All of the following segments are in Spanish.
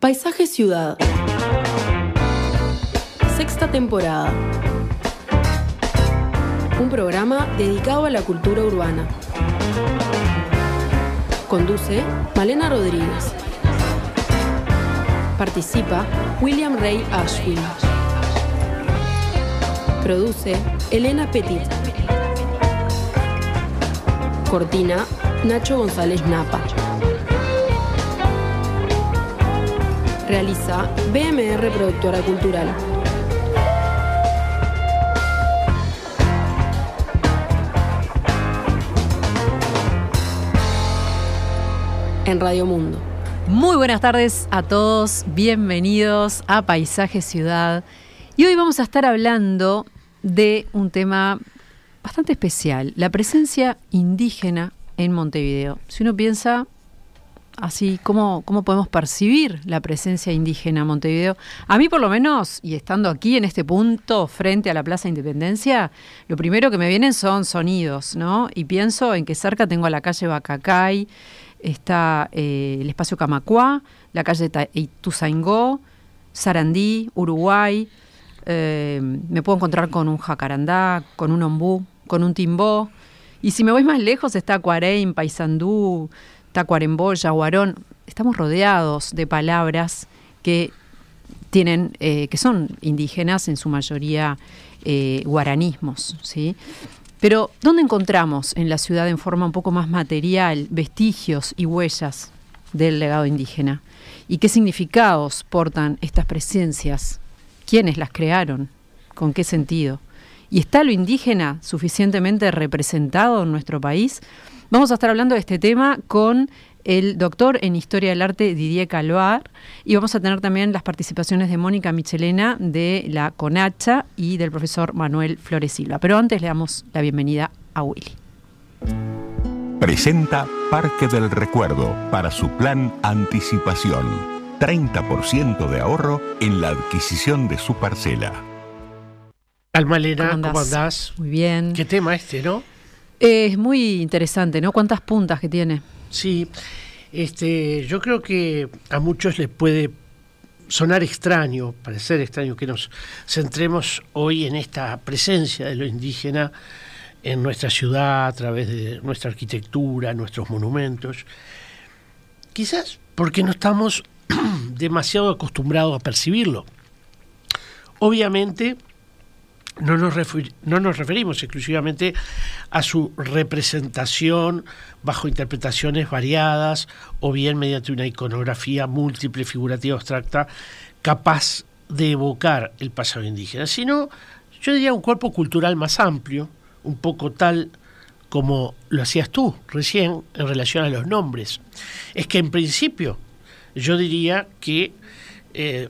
Paisaje Ciudad. Sexta temporada. Un programa dedicado a la cultura urbana. Conduce Malena Rodríguez. Participa William Ray Ashwin. Produce Elena Petit. Cortina Nacho González Napa. Realiza BMR Productora Cultural. En Radio Mundo. Muy buenas tardes a todos, bienvenidos a Paisaje Ciudad. Y hoy vamos a estar hablando de un tema bastante especial, la presencia indígena en Montevideo. Si uno piensa así, ¿cómo, ¿cómo podemos percibir la presencia indígena en Montevideo? A mí por lo menos, y estando aquí en este punto frente a la Plaza Independencia, lo primero que me vienen son sonidos, ¿no? Y pienso en que cerca tengo a la calle Bacacay, está eh, el espacio Camacuá, la calle Ituzaingó, Sarandí, Uruguay. Eh, me puedo encontrar con un jacarandá, con un ombú, con un timbó. Y si me voy más lejos está Cuareim, Paysandú, Tacuarembó, Yaguarón. Estamos rodeados de palabras que tienen, eh, que son indígenas, en su mayoría guaranismos, ¿sí? Pero, ¿dónde encontramos en la ciudad en forma un poco más material vestigios y huellas del legado indígena? ¿Y qué significados portan estas presencias? ¿Quiénes las crearon? ¿Con qué sentido? ¿Y está lo indígena suficientemente representado en nuestro país? Vamos a estar hablando de este tema con el doctor en Historia del Arte Didier Calvar y vamos a tener también las participaciones de Mónica Michelena de la CONACHA y del profesor Manuel Flores Silva. Pero antes le damos la bienvenida a Willy. Presenta Parque del Recuerdo para su plan Anticipación. 30% de ahorro en la adquisición de su parcela. Almalena, ¿cómo andás? Muy bien. ¿Qué tema este, no? Es muy interesante, ¿no? ¿Cuántas puntas que tiene? Sí, este, yo creo que a muchos les puede sonar extraño, parecer extraño que nos centremos hoy en esta presencia de lo indígena en nuestra ciudad a través de nuestra arquitectura, nuestros monumentos. Quizás porque no estamos demasiado acostumbrados a percibirlo. Obviamente, no nos, no nos referimos exclusivamente a su representación bajo interpretaciones variadas o bien mediante una iconografía múltiple, figurativa, abstracta, capaz de evocar el pasado indígena, sino yo diría un cuerpo cultural más amplio, un poco tal como lo hacías tú recién en relación a los nombres. Es que en principio yo diría que eh,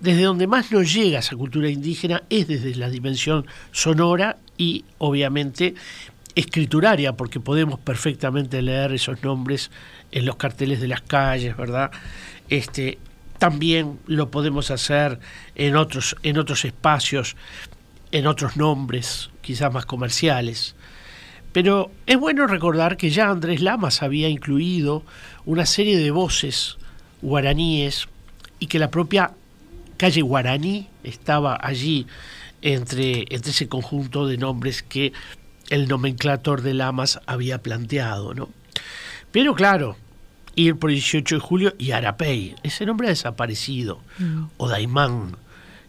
desde donde más nos llega esa cultura indígena es desde la dimensión sonora y obviamente escrituraria, porque podemos perfectamente leer esos nombres en los carteles de las calles, ¿verdad? Este, también lo podemos hacer en otros, en otros espacios, en otros nombres, quizás más comerciales. Pero es bueno recordar que ya Andrés Lamas había incluido una serie de voces guaraníes y que la propia calle Guaraní estaba allí entre, entre ese conjunto de nombres que el nomenclator de Lamas había planteado, ¿no? Pero claro, ir por 18 de julio y Arapey, ese nombre ha desaparecido, mm. o Daimán,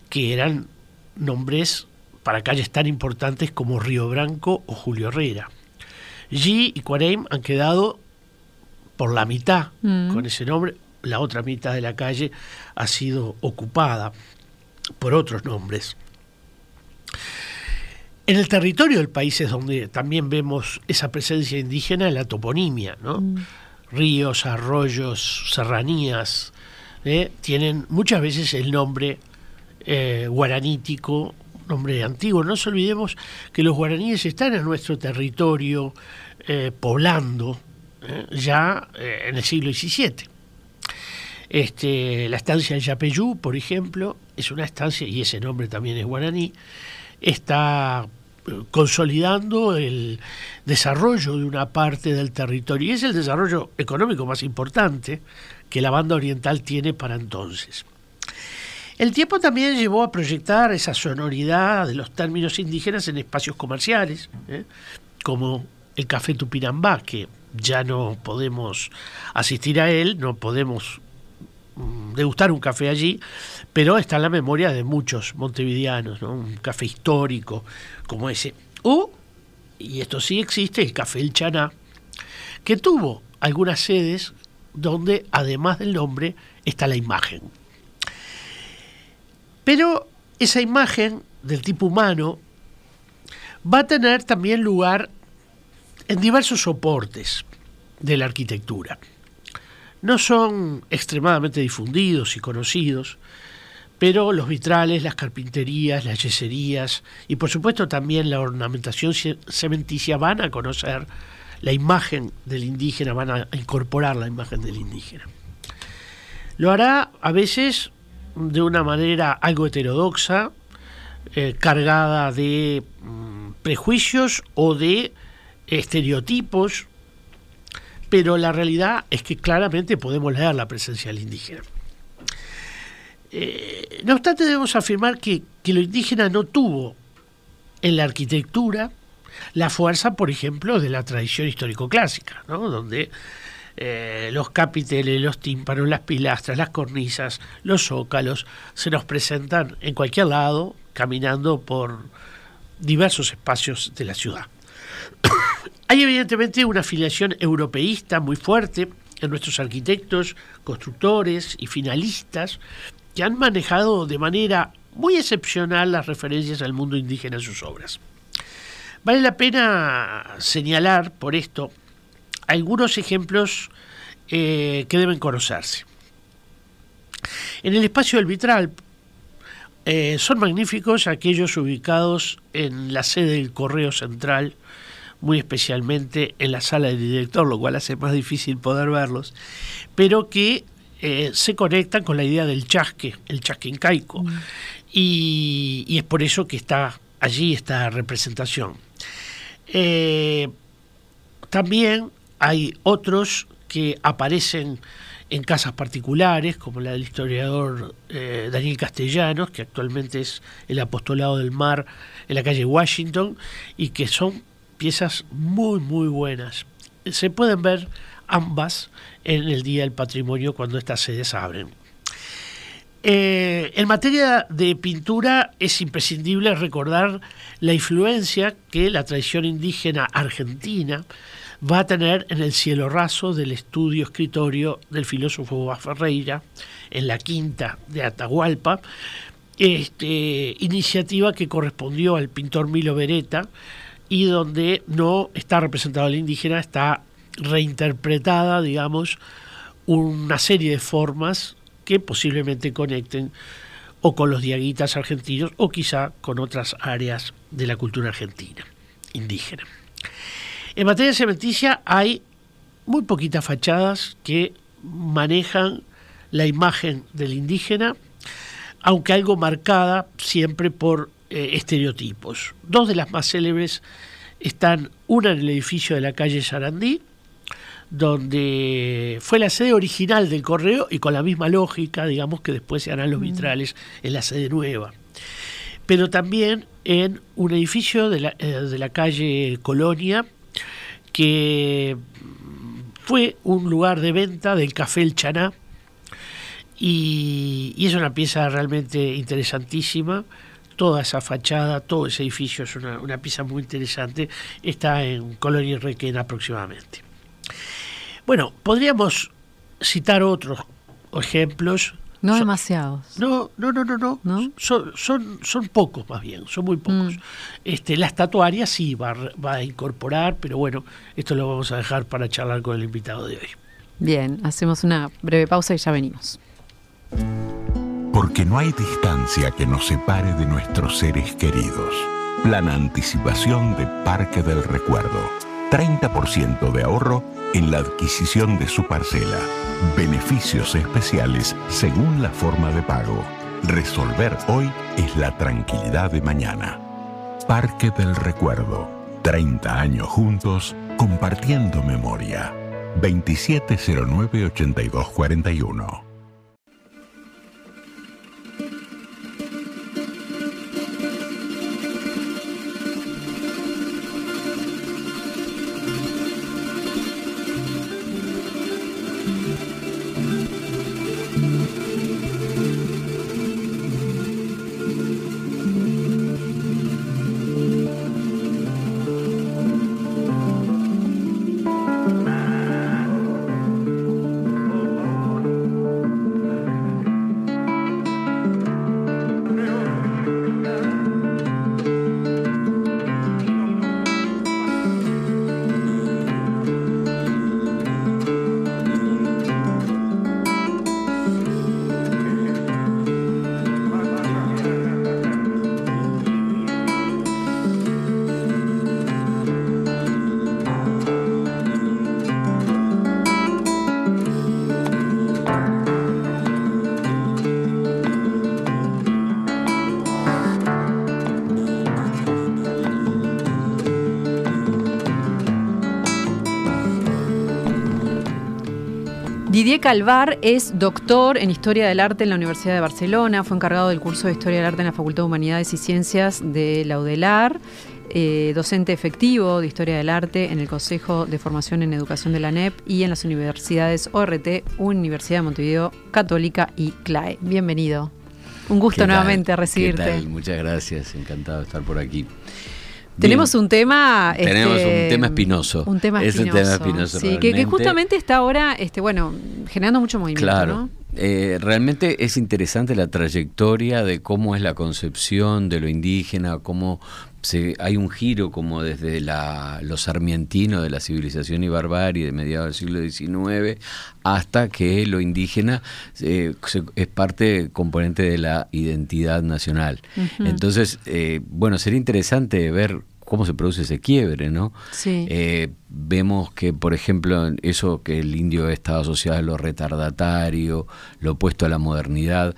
que eran nombres para calles tan importantes como Río Branco o Julio Herrera. G y Cuareim han quedado por la mitad mm. con ese nombre, la otra mitad de la calle ha sido ocupada por otros nombres. En el territorio del país es donde también vemos esa presencia indígena en la toponimia, ¿no? Mm. Ríos, arroyos, serranías, ¿eh? tienen muchas veces el nombre eh, guaranítico, nombre antiguo. No nos olvidemos que los guaraníes están en nuestro territorio eh, poblando ya en el siglo XVII. Este, la estancia de Yapeyú, por ejemplo, es una estancia, y ese nombre también es guaraní, está eh, consolidando el desarrollo de una parte del territorio y es el desarrollo económico más importante que la banda oriental tiene para entonces. El tiempo también llevó a proyectar esa sonoridad de los términos indígenas en espacios comerciales, ¿eh? como el Café Tupinambá, que ya no podemos asistir a él, no podemos degustar un café allí, pero está en la memoria de muchos montevideanos, un café histórico como ese. O, y esto sí existe, el Café El Chaná, que tuvo algunas sedes donde además del nombre está la imagen. Pero esa imagen del tipo humano va a tener también lugar en diversos soportes de la arquitectura. No son extremadamente difundidos y conocidos, pero los vitrales, las carpinterías, las yeserías y por supuesto también la ornamentación cementicia van a conocer la imagen del indígena, van a incorporar la imagen del indígena. Lo hará a veces de una manera algo heterodoxa, eh, cargada de mm, prejuicios o de estereotipos, pero la realidad es que claramente podemos leer la presencia del indígena. Eh, no obstante, debemos afirmar que, que lo indígena no tuvo en la arquitectura la fuerza, por ejemplo, de la tradición histórico-clásica, ¿no? donde eh, los capiteles, los tímpanos, las pilastras, las cornisas, los zócalos se nos presentan en cualquier lado, caminando por diversos espacios de la ciudad. Hay evidentemente una afiliación europeísta muy fuerte en nuestros arquitectos, constructores y finalistas que han manejado de manera muy excepcional las referencias al mundo indígena en sus obras. Vale la pena señalar por esto algunos ejemplos eh, que deben conocerse. En el espacio del vitral eh, son magníficos aquellos ubicados en la sede del Correo Central muy especialmente en la sala del director, lo cual hace más difícil poder verlos, pero que eh, se conectan con la idea del chasque, el chasque incaico, mm. y, y, es por eso que está allí esta representación. Eh, también hay otros que aparecen en casas particulares, como la del historiador eh, Daniel Castellanos, que actualmente es el apostolado del mar en la calle Washington, y que son piezas muy, muy buenas. Se pueden ver ambas en el Día del Patrimonio cuando estas sedes abren. Eh, en materia de pintura es imprescindible recordar la influencia que la tradición indígena argentina va a tener en el cielo raso del estudio escritorio del filósofo Ferreira en la quinta de Atahualpa, este, iniciativa que correspondió al pintor Milo Beretta, y donde no está representado el indígena, está reinterpretada, digamos, una serie de formas que posiblemente conecten o con los diaguitas argentinos o quizá con otras áreas de la cultura argentina, indígena. En materia cementicia hay muy poquitas fachadas que manejan la imagen del indígena, aunque algo marcada siempre por eh, estereotipos. Dos de las más célebres están una en el edificio de la calle Sarandí, donde fue la sede original del correo y con la misma lógica, digamos, que después se harán los mm. vitrales en la sede nueva. Pero también en un edificio de la, eh, de la calle Colonia, que fue un lugar de venta del café El Chaná, y, y es una pieza realmente interesantísima toda esa fachada, todo ese edificio es una, pieza muy interesante, está en Colonia y Requena aproximadamente. Bueno, podríamos citar otros ejemplos. No demasiados. No, no, no, no, no. Son, son, son, pocos más bien, son muy pocos. Mm. Este, la estatuaria sí va, va a incorporar, pero bueno, esto lo vamos a dejar para charlar con el invitado de hoy. Bien, hacemos una breve pausa y ya venimos porque no hay distancia que nos separe de nuestros seres queridos. Plan anticipación de Parque del Recuerdo. 30% de ahorro en la adquisición de su parcela. Beneficios especiales según la forma de pago. Resolver hoy es la tranquilidad de mañana. Parque del Recuerdo. 30 años juntos compartiendo memoria. 2709-8241. Didier Calvar es doctor en Historia del Arte en la Universidad de Barcelona, fue encargado del curso de Historia del Arte en la Facultad de Humanidades y Ciencias de la UDELAR, eh, docente efectivo de Historia del Arte en el Consejo de Formación en Educación de la NEP y en las universidades ORT, Universidad de Montevideo Católica y CLAE. Bienvenido. Un gusto nuevamente recibirte. Muchas gracias, encantado de estar por aquí. Tenemos un tema. Tenemos un este, tema espinoso. Un tema espinoso. Es un tema espinoso. Sí, que, justamente está ahora, este, bueno, generando mucho movimiento. Claro. Eh, realmente es interesante la trayectoria de cómo es la concepción de lo indígena, cómo se, hay un giro como desde la, los sarmientinos de la civilización y barbarie de mediados del siglo XIX hasta que lo indígena eh, es parte componente de la identidad nacional. Entonces, eh, bueno, sería interesante ver cómo se produce ese quiebre, ¿no? Sí. Eh, vemos que, por ejemplo, eso que el indio estaba asociado a lo retardatario, lo opuesto a la modernidad,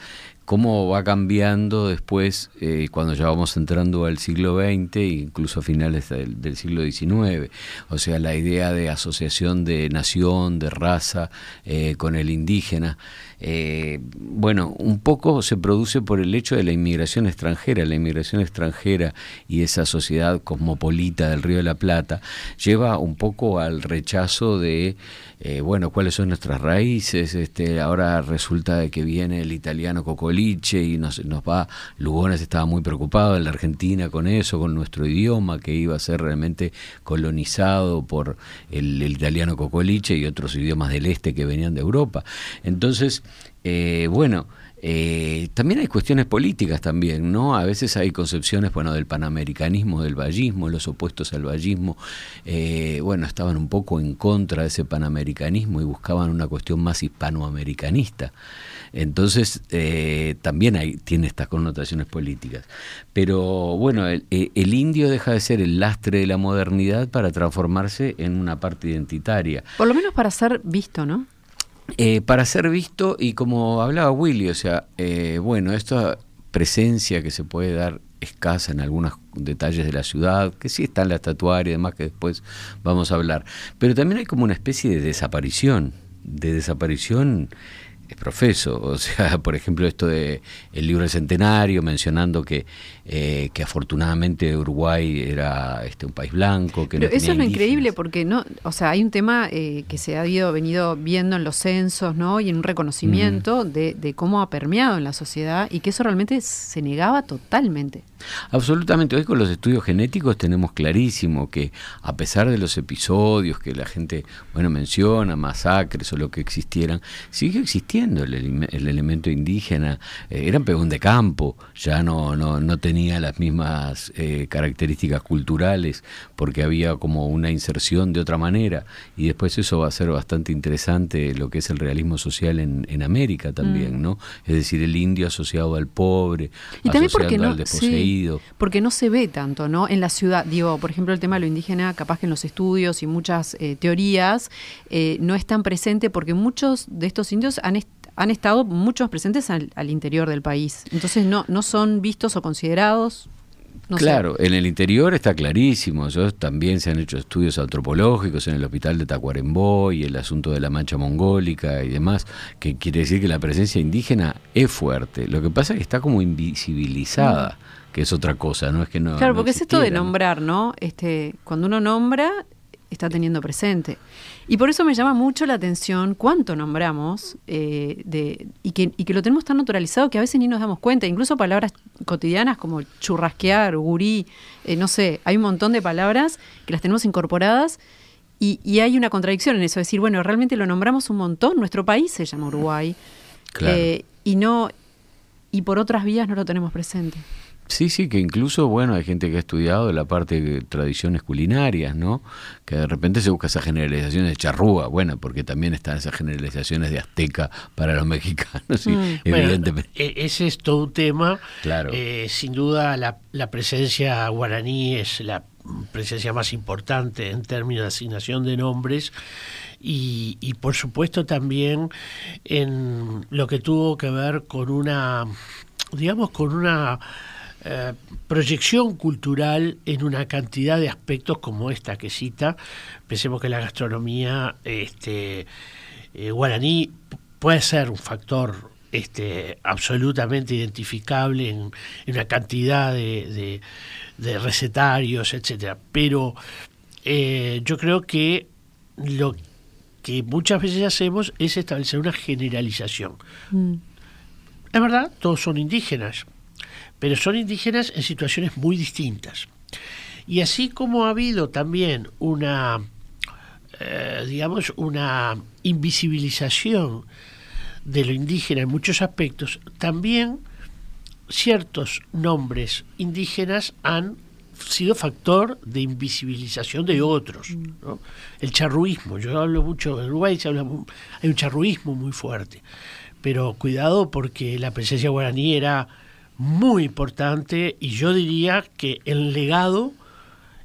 cómo va cambiando después eh, cuando ya vamos entrando al siglo XX e incluso a finales del, siglo XIX. O sea, la idea de asociación de nación, de raza eh, con el indígena. Eh, bueno, un poco se produce por el hecho de la inmigración extranjera. La inmigración extranjera y esa sociedad cosmopolita del Río de la Plata lleva un poco al rechazo de, eh, bueno, cuáles son nuestras raíces. Este, ahora resulta de que viene el italiano Cocoliche y nos, nos va, Lugones estaba muy preocupado en la Argentina con eso, con nuestro idioma que iba a ser realmente colonizado por el, el italiano Cocoliche y otros idiomas del este que venían de Europa. Entonces, eh, bueno, eh, también hay cuestiones políticas también, ¿no? A veces hay concepciones, bueno, del panamericanismo, del vallismo, los opuestos al vallismo, eh, bueno, estaban un poco en contra de ese panamericanismo y buscaban una cuestión más hispanoamericanista. Entonces, también hay, tiene estas connotaciones políticas. Pero bueno, el, el, indio deja de ser el lastre de la modernidad para transformarse en una parte identitaria. Por lo menos para ser visto, ¿no? Eh, para ser visto y como hablaba Willy, o sea, eh, bueno, esta presencia que se puede dar escasa en algunos detalles de la ciudad, que sí está en la estatuaria y demás, que después vamos a hablar, pero también hay como una especie de desaparición, de desaparición es profeso. O sea, por ejemplo, esto de el libro del centenario, mencionando que, eh, que afortunadamente Uruguay era este un país blanco. Que Pero eso es lo increíble, porque no, o sea, hay un tema eh, que se ha habido, venido viendo en los censos, ¿no? Y en un reconocimiento de, de cómo ha permeado en la sociedad y que eso realmente se negaba totalmente. Absolutamente. Hoy con los estudios genéticos tenemos clarísimo que a pesar de los episodios que la gente, bueno, menciona, masacres o lo que existieran, sigue existiendo el, el elemento indígena. Eh, eran pegón de campo, ya no, no, no tenía las mismas eh, características culturales porque había como una inserción de otra manera. Y después eso va a ser bastante interesante lo que es el realismo social en, en América también, mm. ¿no? Es decir, el indio asociado al pobre, y asociado al desposeído. Porque no se ve tanto, ¿no? En la ciudad, digo, por ejemplo, el tema de lo indígena, capaz que en los estudios y muchas eh, teorías eh, no es tan presente porque muchos de estos indios han, han estado muchos presentes al, interior del país. Entonces no, no son vistos o considerados. No sé. claro, en el interior está clarísimo. Yo, también se han hecho estudios antropológicos en el hospital de Tacuarembó y el asunto de la mancha mongólica y demás, que quiere decir que la presencia indígena es fuerte. Lo que pasa es que está como invisibilizada, que es otra cosa, no es que no. Claro, no porque es esto de nombrar, ¿no? Este, cuando uno nombra, está teniendo presente. Y por eso me llama mucho la atención cuánto nombramos eh, de, y, que, y que lo tenemos tan naturalizado que a veces ni nos damos cuenta. Incluso palabras cotidianas como churrasquear, gurí, eh, no sé, hay un montón de palabras que las tenemos incorporadas y, y hay una contradicción en eso. Es decir, bueno, realmente lo nombramos un montón. Nuestro país se llama Uruguay. Claro. eh, y no y por otras vías no lo tenemos presente. Sí, sí, que incluso, bueno, hay gente que ha estudiado la parte de tradiciones culinarias, ¿no? Que de repente se busca esas generalizaciones de charrúa, bueno, porque también están esas generalizaciones de azteca para los mexicanos, Mm. Evidentemente. e- ese es todo un tema. Claro. Eh, sin duda, la, la presencia guaraní es la presencia más importante en términos de asignación de nombres. Y, y, por supuesto también en lo que tuvo que ver con una, digamos, con una eh, proyección cultural en una cantidad de aspectos como esta que cita. Pensemos que la gastronomía este, eh, guaraní puede ser un factor este, absolutamente identificable en, en una cantidad de, de- de recetarios, etcétera. Pero eh, yo creo que lo que muchas veces hacemos es establecer una generalización. Es verdad, todos son indígenas, pero son indígenas en situaciones muy distintas. Y así como ha habido también una, eh, digamos, una invisibilización de lo indígena en muchos aspectos, también ciertos nombres indígenas han sido factor de invisibilización de otros. ¿no? El charruismo, yo hablo mucho, en Uruguay se habla, hay un charruismo muy fuerte, pero cuidado porque la presencia guaraní era muy importante y yo diría que el legado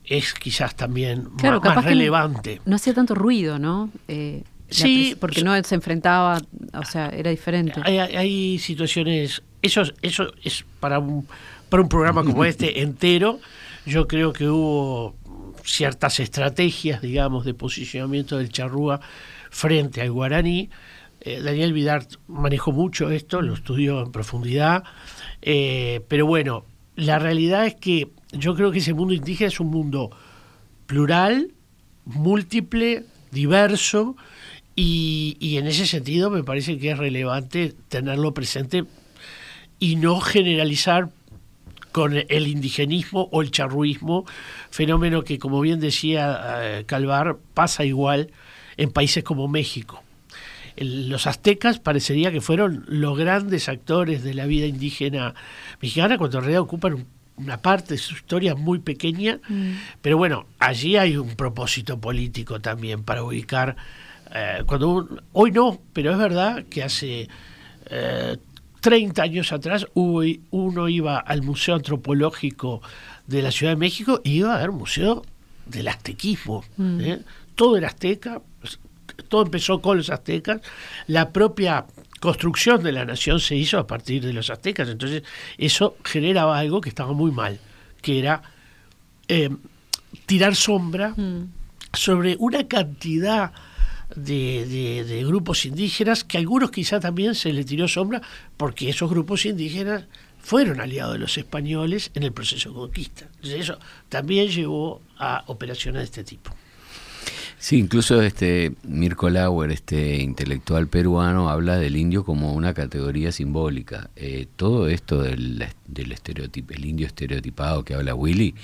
es quizás también Claro, más, relevante. no hacía tanto ruido, ¿no? Eh, Sí, porque no se enfrentaba, o sea, era diferente. Hay, hay- situaciones, eso, es- eso es para un, para un programa como este entero, yo creo que hubo ciertas estrategias, digamos, de posicionamiento del charrúa frente al guaraní. Eh, Daniel Vidart manejó mucho esto, lo estudió en profundidad, eh, pero bueno, la realidad es que yo creo que ese mundo indígena es un mundo plural, múltiple, diverso, y, en ese sentido me parece que es relevante tenerlo presente y no generalizar con el indigenismo o el charruismo, fenómeno que, como bien decía eh, Calvar, pasa igual en países como México. Los aztecas parecería que fueron los grandes actores de la vida indígena mexicana, cuando en realidad ocupan un- una parte de su historia muy pequeña, pero bueno, allí hay un propósito político también para ubicar, eh, cuando un- hoy no, pero es verdad que hace eh, 30 años atrás hubo, uno iba al Museo Antropológico de la Ciudad de México y iba a ver museo del aztequismo. ¿eh? Todo era azteca, todo empezó con los aztecas, la propia construcción de la nación se hizo a partir de los aztecas, entonces eso generaba algo que estaba muy mal, que era eh, tirar sombra sobre una cantidad de, de- de grupos indígenas que a algunos quizá también se le tiró sombra porque esos grupos indígenas fueron aliados de los españoles en el proceso de conquista. Entonces eso también llevó a operaciones de este tipo. Sí, incluso este Mirko Lauer, este intelectual peruano, habla del indio como una categoría simbólica. Eh, todo esto del, del estereotipo, el indio estereotipado que habla Willy,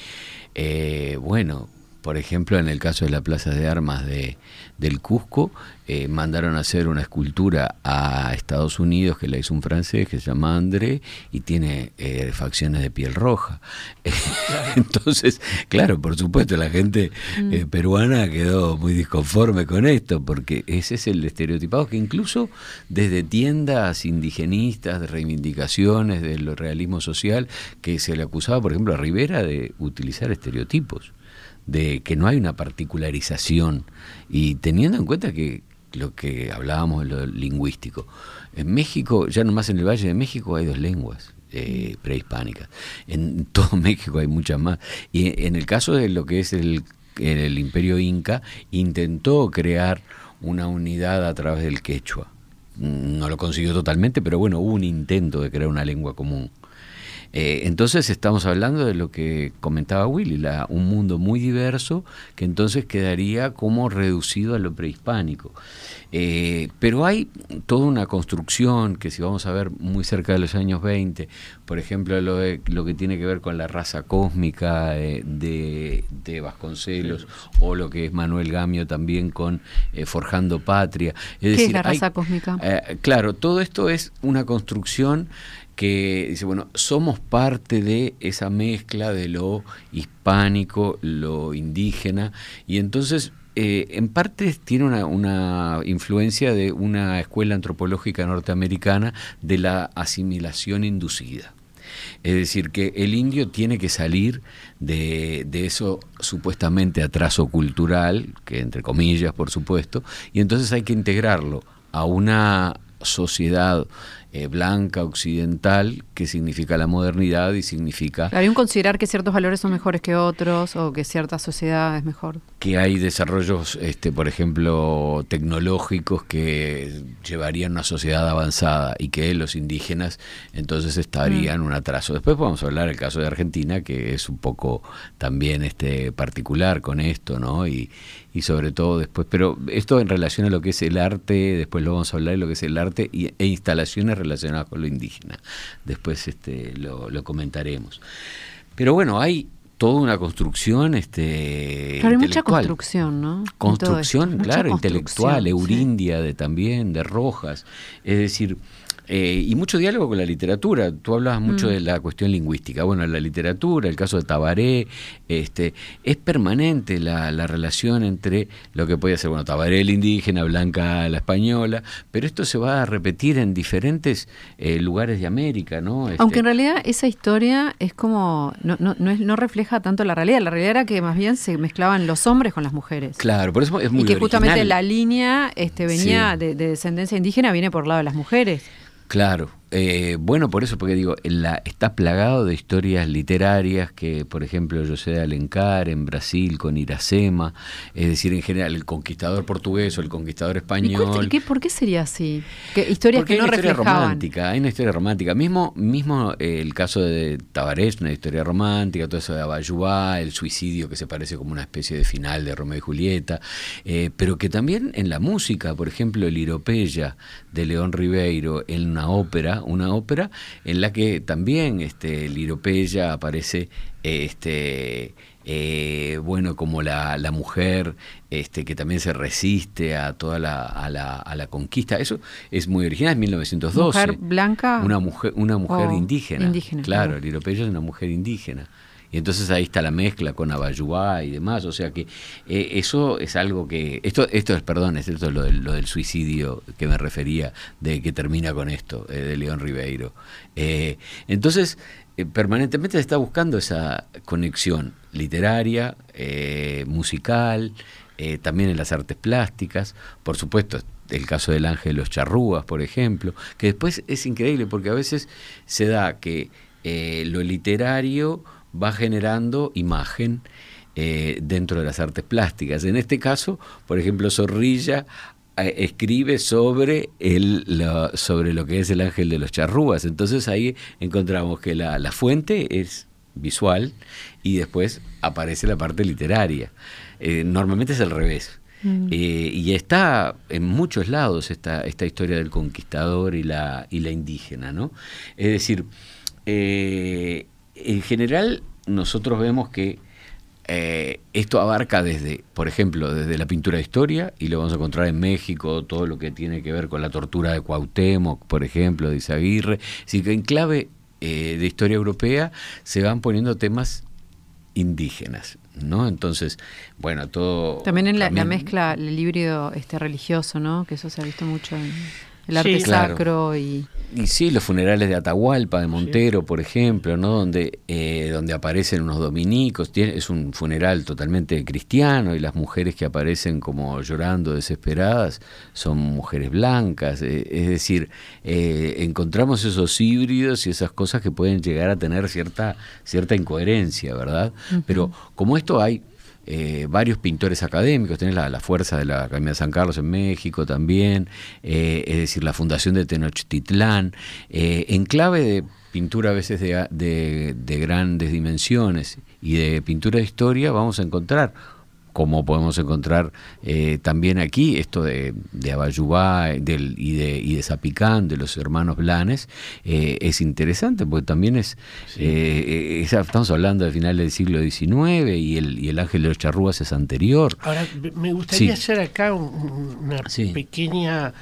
eh, bueno, por ejemplo, en el caso de la Plaza de Armas de, del Cusco, eh, mandaron a hacer una escultura a Estados Unidos que la hizo un francés que se llama André y tiene eh, facciones de piel roja. Entonces, claro, por supuesto, la gente eh, peruana quedó muy disconforme con esto, porque ese es el estereotipado que incluso desde tiendas indigenistas, de reivindicaciones del realismo social, que se le acusaba, por ejemplo, a Rivera de utilizar estereotipos de que no hay una particularización y teniendo en cuenta que lo que hablábamos de lo lingüístico en México ya nomás en el Valle de México hay dos lenguas eh, prehispánicas. En todo México hay muchas más. Y en el caso de lo que es el, el imperio inca, intentó crear una unidad a través del quechua. No lo consiguió totalmente, pero bueno, hubo un intento de crear una lengua común. Eh, entonces estamos hablando de lo que comentaba Willy, la, un mundo muy diverso que entonces quedaría como reducido a lo prehispánico. Eh, pero hay toda una construcción que si vamos a ver muy cerca de los años 20, por ejemplo lo, lo que tiene que ver con la raza cósmica eh, de, de, Vasconcelos o lo que es Manuel Gamio también con Forjando Patria. Es ¿Qué es la raza cósmica? claro, todo esto es una construcción que dice, bueno, somos parte de esa mezcla de lo hispánico, lo indígena, y entonces eh, en parte tiene una, una, influencia de una escuela antropológica norteamericana de la asimilación inducida. Es decir, que el indio tiene que salir de, de, eso supuestamente atraso cultural, que entre comillas, por supuesto, y entonces hay que integrarlo a una sociedad eh, blanca, occidental, que significa la modernidad y significa... ¿Hay un considerar que ciertos valores son mejores que otros o que cierta sociedad es mejor? Que hay desarrollos, este, por ejemplo, tecnológicos que llevarían a una sociedad avanzada y que los indígenas entonces estarían mm. un atraso. Después vamos a hablar del caso de Argentina, que es un poco también este particular con esto, ¿no? Y, y sobre todo después, pero esto en relación a lo que es el arte, después lo vamos a hablar de lo que es el arte y, e instalaciones relacionadas con lo indígena. Después este, lo, comentaremos. Pero bueno, hay toda una construcción este claro, hay mucha construcción no construcción claro intelectual eurindia de también de rojas. Es decir eh, y mucho diálogo con la literatura. Tú hablabas mucho mm. de la cuestión lingüística. Bueno, la literatura, el caso de Tabaré, este, es permanente la, relación entre lo que puede ser, bueno, Tabaré el indígena, Blanca la española, pero esto se va a repetir en diferentes eh, lugares de América, ¿no? Este, Aunque en realidad esa historia es como, no, no, no, es, no refleja tanto la realidad. La realidad era que más bien se mezclaban los hombres con las mujeres. Claro, por eso es muy Y que justamente la línea este, venía de, de descendencia indígena, viene por el lado de las mujeres. Claro, eh, bueno, por eso, porque digo, la, está plagado de historias literarias que, por ejemplo, yo sé de Alencar en Brasil con Iracema, es decir, en general el conquistador portugués o el conquistador español. ¿Y qué, ¿Por qué sería así? ¿Qué, historias que no hay una historia romántica, hay una historia romántica. Mismo, mismo eh, el caso de Tabaré, una historia romántica, todo eso de Abayuá, el suicidio que se parece como una especie de final de Romeo y Julieta, eh, pero que también en la música, por ejemplo, el Iropeya de León Ribeiro en una ópera, una ópera en la que también este, Liropeya aparece este, eh, bueno, como la, la, mujer este, que también se resiste a toda la, a la, a la conquista. Eso es muy original, es 1912. ¿Mujer blanca? Una mujer, una mujer indígena. indígena. Claro, Liropeya es una mujer indígena. Y entonces ahí está la mezcla con Abayuá y demás. O sea que eh, eso es algo que. Esto, esto es, perdón, es esto lo del, lo del suicidio que me refería, de que termina con esto, eh, de León Ribeiro. Eh, entonces, permanentemente se está buscando esa conexión literaria, musical, también en las artes plásticas, por supuesto el caso del ángel de los charrúas, por ejemplo, que después es increíble porque a veces se da que lo literario va generando imagen eh, dentro de las artes plásticas. En este caso, por ejemplo, Zorrilla eh, escribe sobre, el, lo, sobre lo que es el ángel de los charrúas. Entonces ahí encontramos que la, la fuente es visual y después aparece la parte literaria. Eh, normalmente es al revés. Mm. y está en muchos lados esta, esta historia del conquistador y la, y la indígena, ¿no? Es decir, en general nosotros vemos que eh, esto abarca desde, por ejemplo, desde la pintura de historia, y lo vamos a encontrar en México, todo lo que tiene que ver con la tortura de Cuauhtémoc, por ejemplo, de Izaguirre. Así que en clave eh, de historia europea se van poniendo temas indígenas, ¿no? Entonces, bueno, todo... También en la, mezcla, el híbrido este, religioso, ¿no? Que eso se ha visto mucho en el arte Sí. Claro. sacro y... Y sí, los funerales de Atahualpa, de Montero, por ejemplo, ¿no? donde, eh, donde aparecen unos dominicos. Tiene- es un funeral totalmente cristiano y las mujeres que aparecen como llorando, desesperadas, son mujeres blancas. eh, es decir, eh, encontramos esos híbridos y esas cosas que pueden llegar a tener cierta, cierta incoherencia, ¿verdad? Pero como esto hay eh, varios pintores académicos, tenés la, fuerza de la Academia de San Carlos en México también, eh, es decir, la Fundación de Tenochtitlán, eh, en clave de pintura a veces de grandes dimensiones y de pintura de historia vamos a encontrar como podemos encontrar eh, también aquí esto de, de Abayubá del, y, de, y de Zapicán, de los hermanos Blanes, eh, es interesante porque también es, eh, es- estamos hablando del final del siglo XIX y el, y el Ángel de los Charrúas es anterior. Ahora, me- gustaría Sí. hacer acá un- una Sí. pequeña.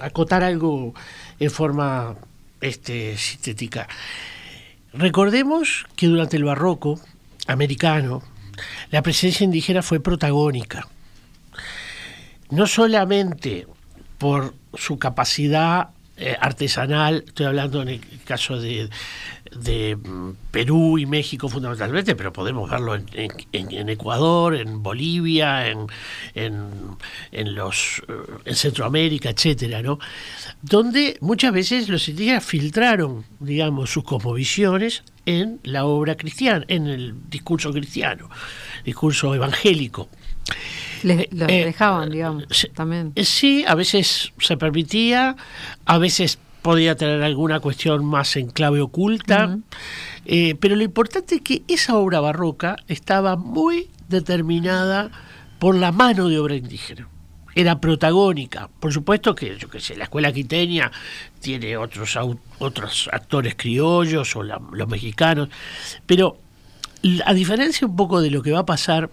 acotar algo en forma este, sintética. Recordemos que durante el barroco americano, la presencia indígena fue protagónica. No solamente por su capacidad eh, artesanal, estoy hablando en el caso de, mm, Perú y México fundamentalmente, pero podemos verlo en, en- Ecuador, en Bolivia, en, en, en los, eh, en Centroamérica, etcétera, ¿no? Donde muchas veces los indígenas filtraron, digamos, sus cosmovisiones en la obra cristiana, en el discurso cristiano, discurso evangélico. Les, los Eh, dejaban, digamos, sí. también. Eh, Sí, a veces se permitía, a veces podía tener alguna cuestión más en clave oculta, eh, pero lo importante es que esa obra barroca estaba muy determinada por la mano de obra indígena. Era protagónica. Por supuesto que, yo qué sé, la escuela quiteña tiene otros, otros actores criollos o la- los mexicanos, pero a diferencia un poco de lo que va a pasar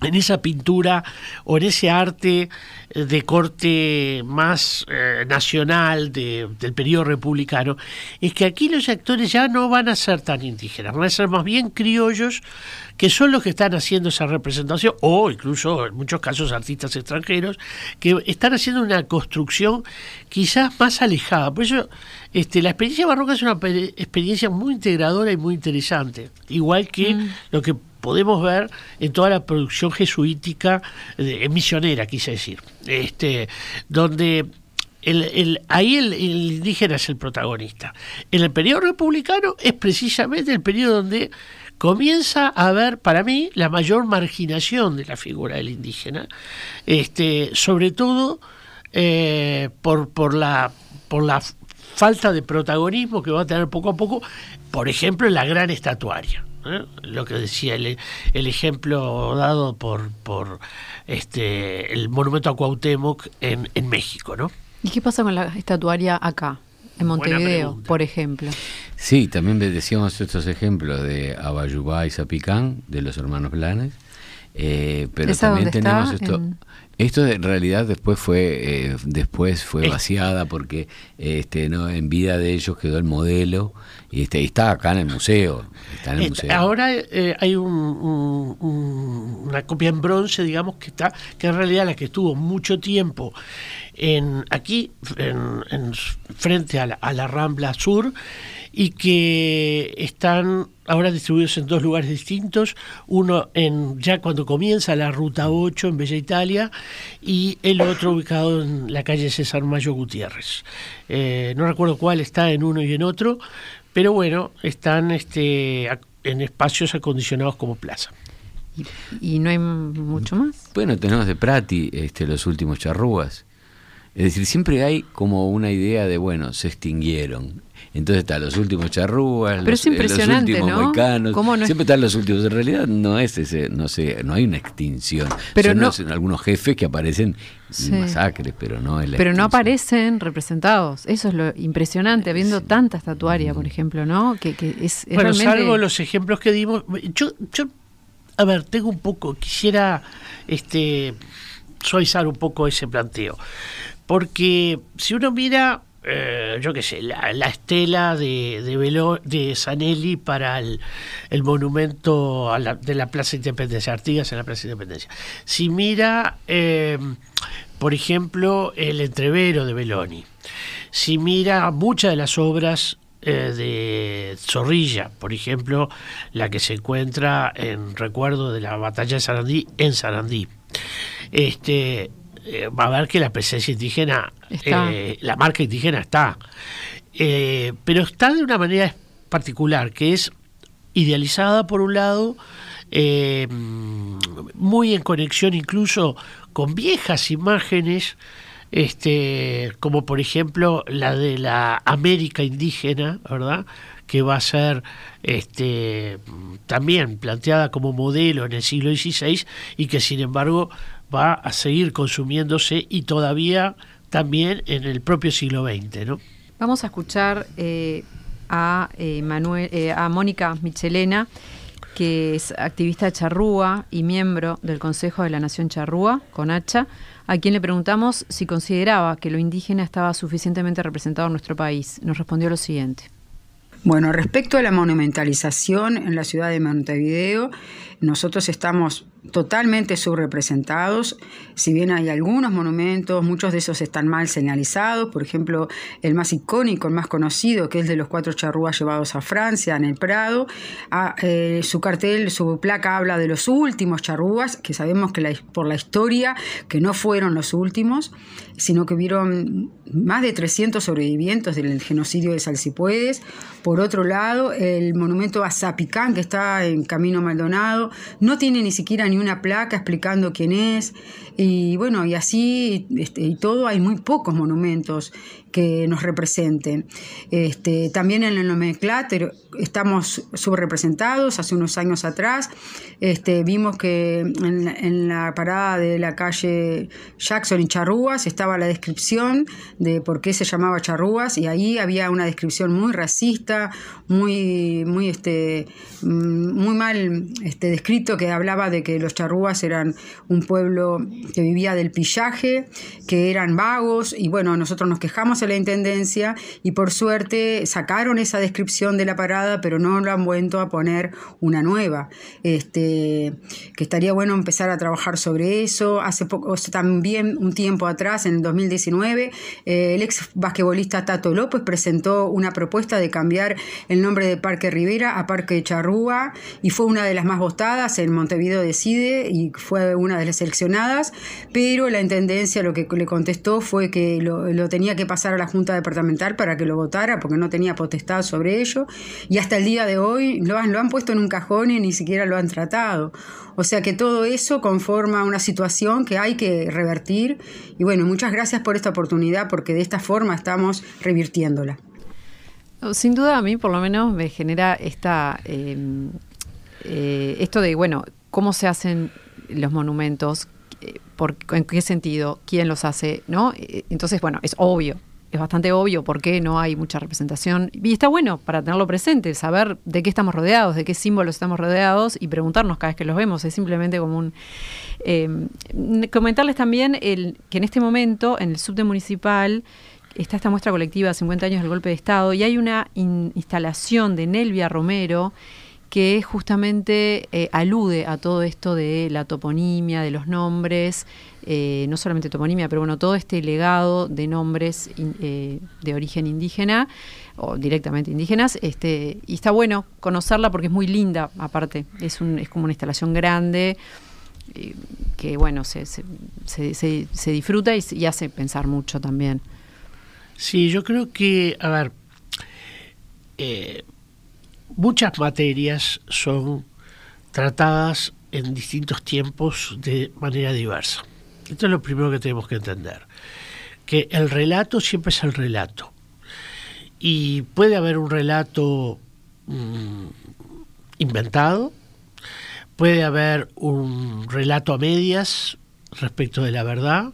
en esa pintura o en ese arte eh, de corte más eh, nacional de- del periodo republicano, es que aquí los actores ya no van a ser tan indígenas, van a ser más bien criollos, que son los que están haciendo esa representación, o incluso en muchos casos artistas extranjeros, que están haciendo una construcción quizás más alejada. Por eso este, la experiencia barroca es una pe- experiencia muy integradora y muy interesante, igual que lo que podemos ver en toda la producción jesuítica misionera, quise decir, este, donde el, ahí el, el indígena es el protagonista. En el periodo republicano es precisamente el periodo donde comienza a haber, para mí, la mayor marginación de la figura del indígena, este, sobre todo eh, por, por, la, por la falta de protagonismo que va a tener poco a poco, por ejemplo, en la gran estatuaria. ¿Eh? Lo que decía el, el ejemplo dado por, por este, el monumento a Cuauhtémoc en, en México, ¿no? ¿Y qué pasa con la estatuaria acá, en Montevideo, por ejemplo? Sí, también decíamos estos ejemplos de Abayubá y Zapicán, de los hermanos Blanes. eh, pero ¿Esa también está? tenemos esto. En- Esto en realidad después fue eh, después fue vaciada porque este no en vida de ellos quedó el modelo y este y está acá en el museo está en el museo. ahora eh, hay un- un- un- una copia en bronce, digamos, que está, que en realidad la que estuvo mucho tiempo en aquí, en, en frente a la, a la Rambla Sur, y que están ahora distribuidos en dos lugares distintos, uno en ya cuando comienza la ruta 8 en Bella Italia y el otro ubicado en la calle César Mayo Gutiérrez. Eh, no recuerdo cuál está en uno y en otro, pero bueno, están este, en espacios acondicionados como plaza. Y, y no hay mucho más. bueno tenemos de Prati este los últimos charrúas es decir siempre hay como una idea de bueno se extinguieron entonces están los últimos charrúas Pero los, es impresionante, los últimos ¿no? moicanos ¿Cómo no es- siempre están los últimos en realidad no es ese no sé no hay una extinción Pero Son no- los- algunos jefes que aparecen Sí. en masacres pero no es la Pero no aparecen representados. Eso es lo impresionante, habiendo tanta estatuaria, por ejemplo, ¿no? Que, que es, es Bueno, realmente- salvo los ejemplos que dimos, yo, yo, a ver, tengo un poco, quisiera este, suavizar un poco ese planteo, porque si uno mira eh, yo qué sé, la, estela de, de, de Sanelli para el, monumento de la Plaza Independencia, Artigas en la Plaza Independencia. Si mira, eh, por ejemplo, el entrevero de Belloni, si mira muchas de las obras eh, de Zorrilla, por ejemplo, la que se encuentra en recuerdo de la batalla de Sarandí en Sarandí. Este, eh, va a ver que la presencia indígena, eh, la marca indígena está, pero está de una manera particular, que es idealizada por un lado, muy en conexión incluso con viejas imágenes este, como por ejemplo la de la América indígena, ¿verdad? que va a ser este, también planteada como modelo en el siglo XVI y que sin embargo va a seguir consumiéndose y todavía también en el propio siglo XX. ¿no? Vamos a escuchar eh, a, eh, Manuel, eh, a Mónica Michelena, que es activista de Charrúa y miembro del Consejo de la Nación Charrúa, con Hacha, a quien le preguntamos si consideraba que lo indígena estaba suficientemente representado en nuestro país. Nos respondió lo siguiente. Bueno, respecto a la monumentalización en la ciudad de Montevideo, nosotros estamos totalmente subrepresentados, si bien hay algunos monumentos, muchos de esos están mal señalizados, por ejemplo, el más icónico, el más conocido, que es de los cuatro charrúas llevados a Francia, en el Prado, ah, eh, su cartel, su placa habla de los últimos charrúas, que sabemos que por la historia que no fueron los últimos, sino que hubieron más de 300 sobrevivientes del genocidio de Salsipuedes. Por otro lado, el monumento a Zapicán, que está en Camino Maldonado, no tiene ni siquiera ni una placa explicando quién es. Y bueno, y así este, y todo, hay muy pocos monumentos que nos representen. Este, también en el nomenclátor estamos subrepresentados. Hace unos años atrás este, vimos que en, la parada de la calle Jackson y Charrúas estaba la descripción de por qué se llamaba Charrúas y ahí había una descripción muy racista, muy, muy, este, mm, muy mal este, descrito que hablaba de que los charrúas eran un pueblo que vivía del pillaje, que eran vagos y bueno, nosotros nos quejamos a la Intendencia y por suerte sacaron esa descripción de la parada, pero no lo han vuelto a poner una nueva. Este, que estaría bueno empezar a trabajar sobre eso. Hace poco, también un tiempo atrás, en el 2019, eh, el ex basquetbolista Tato López presentó una propuesta de cambiar el nombre de Parque Rivera a Parque Charrúa y fue una de las más votadas en Montevideo Decide y fue una de las seleccionadas, pero la Intendencia lo que le contestó fue que lo, lo tenía que pasar a la Junta Departamental para que lo votara porque no tenía potestad sobre ello y hasta el día de hoy lo han, lo han puesto en un cajón y ni siquiera lo han tratado. O sea que todo eso conforma una situación que hay que revertir y bueno, muchas gracias por esta oportunidad porque de esta forma estamos revirtiéndola. Sin duda a mí por lo menos me genera esta em, eh, esto de bueno cómo se hacen los monumentos, eh, por, en qué sentido, quién los hace, ¿no? Eh, entonces bueno es obvio es bastante obvio por qué no hay mucha representación. Y está bueno para tenerlo presente, saber de qué estamos rodeados, de qué símbolos estamos rodeados y preguntarnos cada vez que los vemos. Es simplemente como un... Em, comentarles también el, que en este momento, en el subte municipal, está esta muestra colectiva 50 años del golpe de Estado y hay una instalación de Nelvia Romero que justamente eh, alude a todo esto de la toponimia, de los nombres, eh, no solamente toponimia, pero bueno, todo este legado de nombres eh, de origen indígena o directamente indígenas, este, y está bueno conocerla porque es muy linda, aparte, es, un, es como una instalación grande que bueno, se, se, se, disfruta y, y hace pensar mucho también. Sí, yo creo que, a ver, muchas materias son tratadas en distintos tiempos de manera diversa. Esto es lo primero que tenemos que entender, que el relato siempre es el relato. Y puede haber un relato mm, inventado, puede haber un relato a medias respecto de la verdad,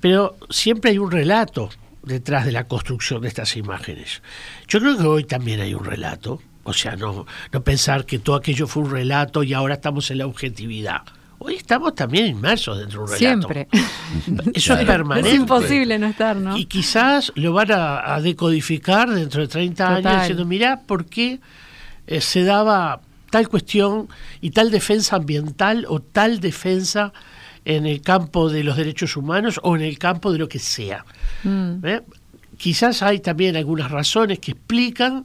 pero siempre hay un relato detrás de la construcción de estas imágenes. Yo creo que hoy también hay un relato, o sea, no, no pensar que todo aquello fue un relato y ahora estamos en la objetividad. Hoy estamos también inmersos dentro de un relato. Siempre. Eso es permanente. Es imposible no estar, ¿no? Y quizás lo van a, a decodificar dentro de 30 años diciendo, mirá, ¿por qué eh, se daba tal cuestión y tal defensa ambiental o tal defensa en el campo de los derechos humanos o en el campo de lo que sea? Mm. ¿Eh? Quizás hay también algunas razones que explican,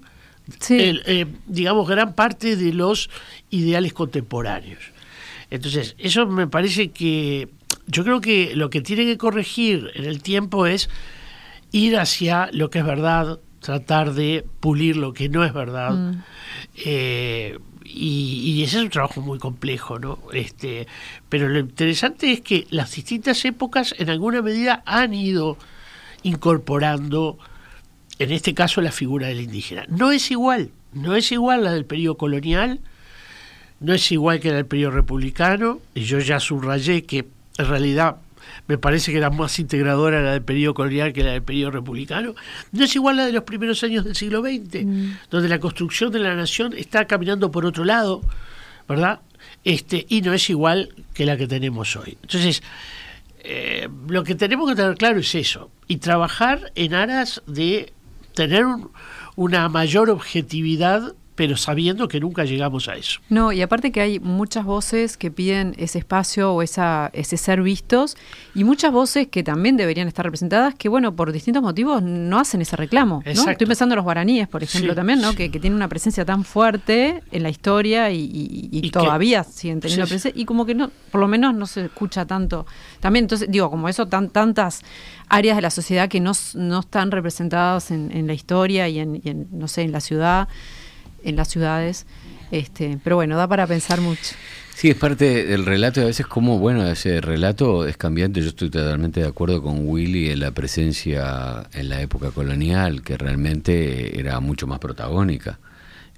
Sí. el, eh, digamos, gran parte de los ideales contemporáneos. Entonces, eso me parece que yo creo que lo que tiene que corregir en el tiempo es ir hacia lo que es verdad, tratar de pulir lo que no es verdad. Mm. Eh, y, y ese es un trabajo muy complejo, ¿no? Este, pero lo interesante es que las distintas épocas en alguna medida han ido incorporando, en este caso, la figura del indígena. No es igual, no es igual la del periodo colonial, no es igual que la del periodo republicano, y yo ya subrayé que en realidad me parece que era más integradora la del periodo colonial que la del periodo republicano, no es igual la de los primeros años del siglo XX, donde la construcción de la nación está caminando por otro lado, ¿verdad? Este, y no es igual que la que tenemos hoy. Entonces, eh, lo que tenemos que tener claro es eso, y trabajar en aras de tener un- una mayor objetividad, pero sabiendo que nunca llegamos a eso. No, y aparte que hay muchas voces que piden ese espacio o esa, ese ser vistos y muchas voces que también deberían estar representadas que, bueno, por distintos motivos no hacen ese reclamo. Estoy pensando en los guaraníes, por ejemplo, Sí, también, ¿no? sí. Que, que tienen una presencia tan fuerte en la historia y, y- y Y que- todavía siguen teniendo Sí, presencia y como que no, por lo menos no se escucha tanto. También, entonces, digo, como eso, tan, tantas áreas de la sociedad que no, no están representadas en, en la historia y en, y en, no sé, en la ciudad, en las ciudades. Este, pero bueno, da para pensar mucho. Sí, es parte del relato y a veces como, bueno, ese relato es cambiante. Yo estoy totalmente de acuerdo con Willy en la presencia en la época colonial, que realmente era mucho más protagónica.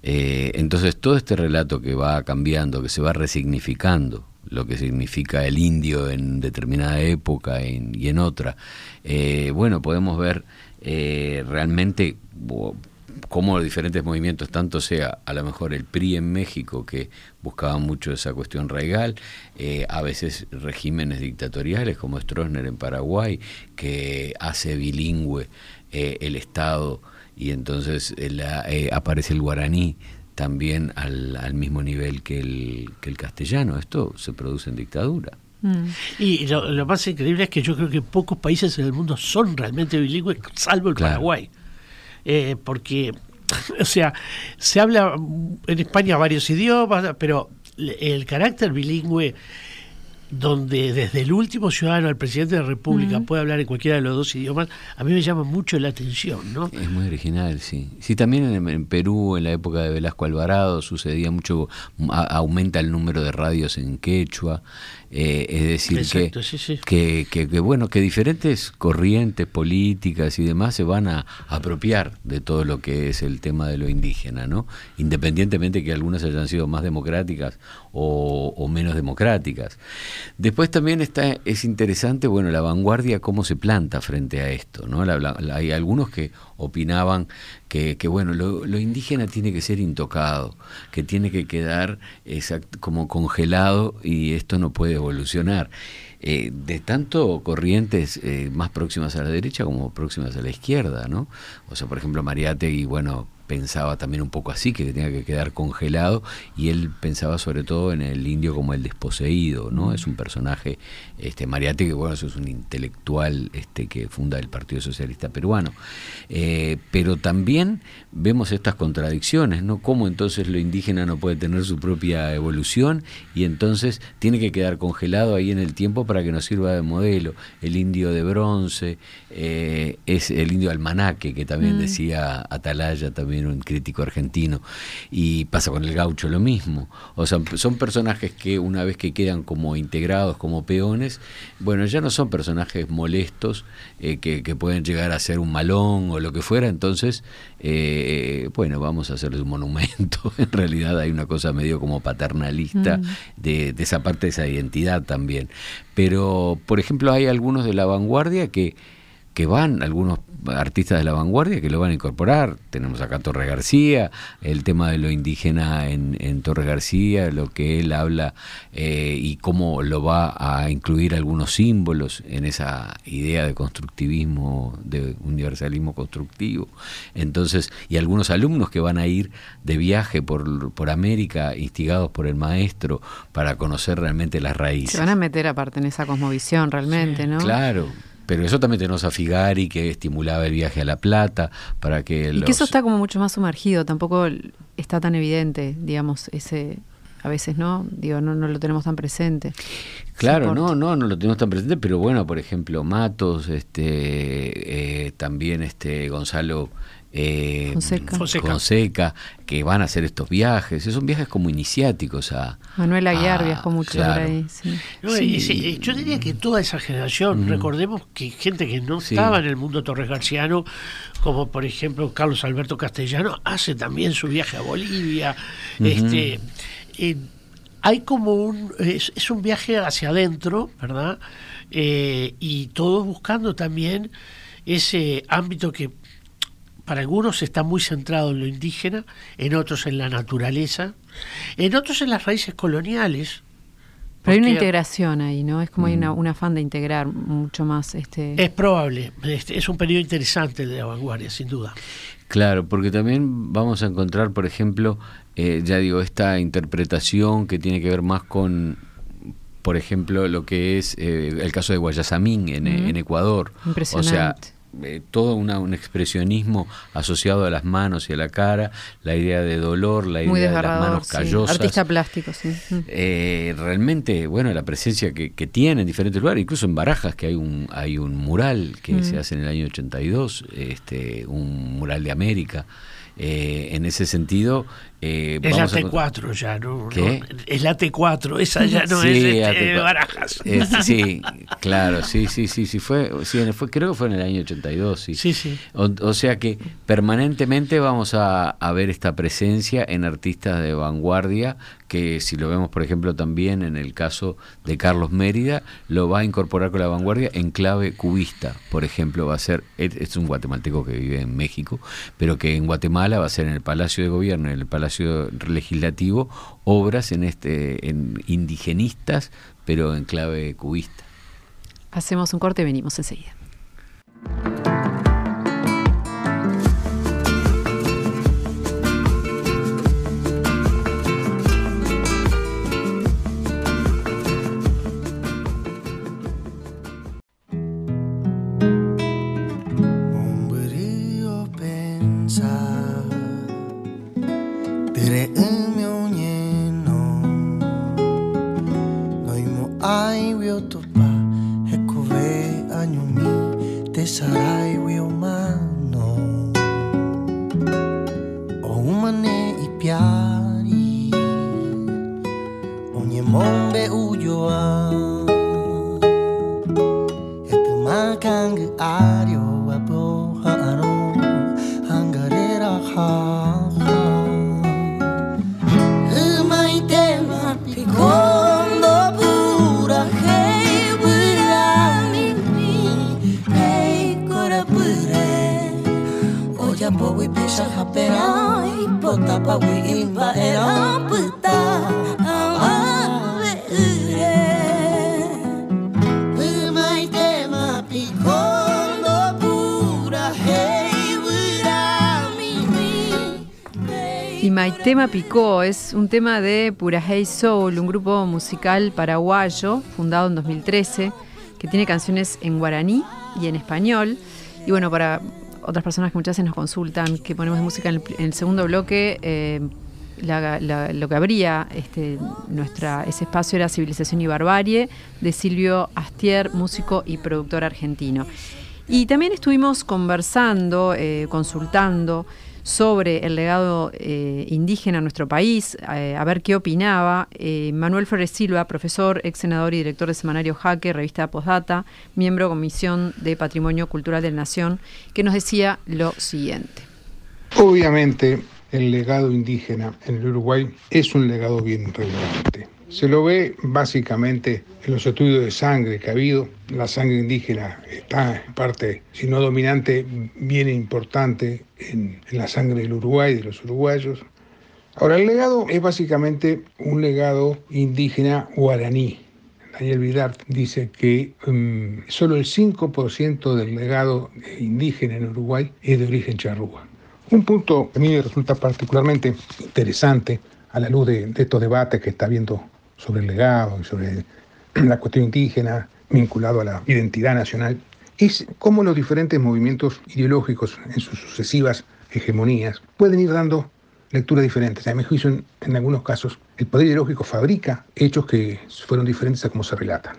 Eh, entonces todo este relato que va cambiando, que se va resignificando, lo que significa el indio en determinada época en- y en otra, eh, bueno, podemos ver eh, realmente cómo los diferentes movimientos, tanto sea a lo mejor el PRI en México, que buscaba mucho esa cuestión raigal, eh, a veces regímenes dictatoriales como Stroessner en Paraguay, que hace bilingüe eh, el Estado y entonces eh, la- aparece el guaraní también al, al mismo nivel que el, que el castellano. Esto se produce en dictadura. Mm. Y lo, lo más increíble es que yo creo que pocos países en el mundo son realmente bilingües, salvo el Claro. Paraguay. Eh, porque, o sea, se habla en España varios idiomas, pero el carácter bilingüe, donde desde el último ciudadano al presidente de la República puede hablar en cualquiera de los dos idiomas, a mí me llama mucho la atención, ¿no? Es muy original, sí. Sí, también en, en Perú, en la época de Velasco Alvarado, sucedía mucho, a- aumenta el número de radios en quechua, eh, es decir, Exacto, que, sí, sí. Que, que, que, bueno, que diferentes corrientes políticas y demás se van a apropiar de todo lo que es el tema de lo indígena, ¿no? Independientemente que algunas hayan sido más democráticas o, o menos democráticas. Después también está, es interesante, bueno, la vanguardia, cómo se planta frente a esto, ¿no? La- hay algunos que opinaban que, que, bueno, lo, lo indígena tiene que ser intocado, que tiene que quedar exact- como congelado y esto no puede evolucionar. Eh, de tanto corrientes eh, más próximas a la derecha como próximas a la izquierda, ¿no? O sea, por ejemplo, Mariátegui, bueno, pensaba también un poco así, que tenía que quedar congelado, y él pensaba sobre todo en el indio como el desposeído, ¿no? Es un personaje, este, Mariátegui, bueno, eso es un intelectual este, que funda el Partido Socialista Peruano. Eh, pero también vemos estas contradicciones, ¿no? Cómo entonces lo indígena no puede tener su propia evolución y entonces tiene que quedar congelado ahí en el tiempo para que nos sirva de modelo. El indio de bronce, eh, es el indio almanaque, que también decía Atalaya, también un crítico argentino, y pasa con el gaucho lo mismo. O sea, son personajes que una vez que quedan como integrados, como peones, bueno, ya no son personajes molestos eh, que, que pueden llegar a ser un malón o lo que fuera, entonces, eh, bueno, vamos a hacerles un monumento. en realidad hay una cosa medio como paternalista de, de esa parte de esa identidad también. Pero, por ejemplo, hay algunos de la vanguardia que que van, algunos artistas de la vanguardia que lo van a incorporar. Tenemos acá Torre García, el tema de lo indígena en, en Torre García, lo que él habla eh, y cómo lo va a incluir algunos símbolos en esa idea de constructivismo, de universalismo constructivo. Entonces, y algunos alumnos que van a ir de viaje por, por América, instigados por el maestro, para conocer realmente las raíces. Se van a meter aparte en esa cosmovisión realmente, ¿no? Claro, pero eso también tenemos a Figari que estimulaba el viaje a La Plata para que... Y que eso está como mucho más sumergido, tampoco está tan evidente, digamos, ese... A veces no, digo, no, no lo tenemos tan presente. Claro, no, no, no lo tenemos tan presente, pero bueno, por ejemplo, Matos, este, eh, también este Gonzalo eh, Fonseca. que van a hacer estos viajes. Son viajes como iniciáticos a... Manuel Aguiar viajó mucho por ahí. yo diría que toda esa generación, recordemos que gente que no estaba en el mundo torres garciano, como por ejemplo Carlos Alberto Castellano, hace también su viaje a Bolivia. este eh, Hay como un... Es, un viaje hacia adentro, ¿verdad? Eh, y todos buscando también ese ámbito que para algunos está muy centrado en lo indígena, en otros en la naturaleza, en otros en las raíces coloniales. Pero hay una integración ahí, ¿no? Es como hay una, mm. un afán de integrar mucho más. este Es probable, este, es un periodo interesante de la vanguardia, sin duda. Claro, porque también vamos a encontrar, por ejemplo, eh, ya digo, esta interpretación que tiene que ver más con, por ejemplo, lo que es eh, el caso de Guayasamín en, en Ecuador. Impresionante. Eh, todo un expresionismo asociado a las manos y a la cara, la idea de dolor, la idea de las manos callosas. Artista plástico, sí. Eh, realmente, bueno, la presencia que, tiene en diferentes lugares, incluso en Barajas, que hay un, hay un mural que se hace en el año 82, este, un mural de América. Eh, en ese sentido, eh, es la T4 ya, ¿no? Es la T4, esa ya no es este, Barajas. sí, claro, sí, sí, sí, sí, fue, sí, fue, creo que fue en el año 82, sí. Sí, sí. O, sea que permanentemente vamos a, a, ver esta presencia en artistas de vanguardia, que si lo vemos, por ejemplo, también en el caso de Carlos Mérida, lo va a incorporar con la vanguardia en clave cubista, por ejemplo, va a ser, es un guatemalteco que vive en México, pero que en Guatemala va a ser en el Palacio de Gobierno, en el Palacio Legislativo obras en este en indigenistas, pero en clave cubista. Hacemos un corte y venimos enseguida. Tema Picó es un tema de Pura Hey Soul, un grupo musical paraguayo fundado en 2013 que tiene canciones en guaraní y en español. Y bueno, para otras personas que muchas veces nos consultan que ponemos música en el, segundo bloque, eh, lo que abría este, nuestra, ese espacio era Civilización y Barbarie de Silvio Astier, músico y productor argentino. Y también estuvimos conversando, eh, consultando sobre el legado eh, indígena en nuestro país, eh, a ver qué opinaba. Eh, Manuel Flores Silva, profesor, ex senador y director de Semanario Jaque, revista Postdata, miembro Comisión de Patrimonio Cultural de la Nación, que nos decía lo siguiente. Obviamente, el legado indígena en el Uruguay es un legado bien relevante. Se lo ve básicamente en los estudios de sangre que ha habido. La sangre indígena está en parte, si no dominante, bien importante en, la sangre del Uruguay, de los uruguayos. Ahora, el legado es básicamente un legado indígena guaraní. Daniel Vidar dice que um, solo el 5% del legado indígena en Uruguay es de origen charrúa. Un punto que a mí me resulta particularmente interesante a la luz de, de estos debates que está habiendo sobre el legado y sobre la cuestión indígena vinculado a la identidad nacional, es cómo los diferentes movimientos ideológicos en sus sucesivas hegemonías pueden ir dando lecturas diferentes. A mi juicio, en, algunos casos, el poder ideológico fabrica hechos que fueron diferentes a cómo se relatan.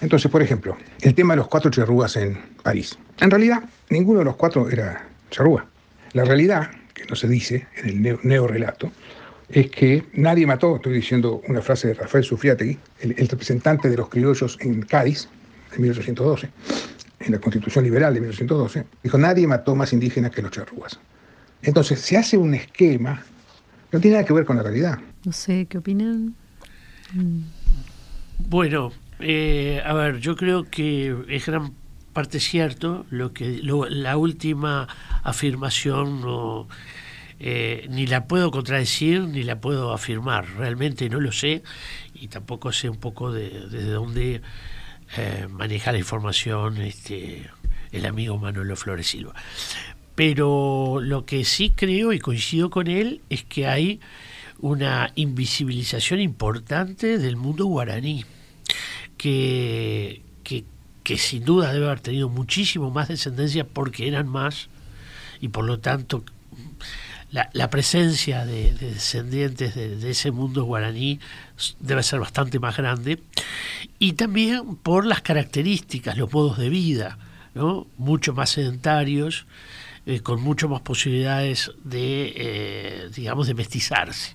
Entonces, por ejemplo, el tema de los cuatro charrúas en París. En realidad, ninguno de los cuatro era charrúa. La realidad, que no se dice en el neo, neo es que nadie mató, estoy diciendo una frase de Rafael Sufriategui, el, el representante de los criollos en Cádiz, en 1812, en la Constitución Liberal de 1812, dijo, nadie mató más indígenas que los charrúas. Entonces se hace un esquema, no tiene nada que ver con la realidad. No sé, ¿qué opinan? Mm. Bueno, eh, a ver, yo creo que es gran parte cierto lo que lo, la última afirmación no, eh, ni la puedo contradecir ni la puedo afirmar. Realmente no lo sé y tampoco sé un poco de, desde dónde eh, maneja la información este, el amigo Manuelo Flores Silva. Pero lo que sí creo y coincido con él es que hay una invisibilización importante del mundo guaraní, que, que, que, sin duda debe haber tenido muchísimo más descendencia porque eran más y por lo tanto la, presencia de, de descendientes de, de, ese mundo guaraní debe ser bastante más grande y también por las características, los modos de vida, ¿no? mucho más sedentarios eh, con mucho más posibilidades de, eh, digamos, de mestizarse.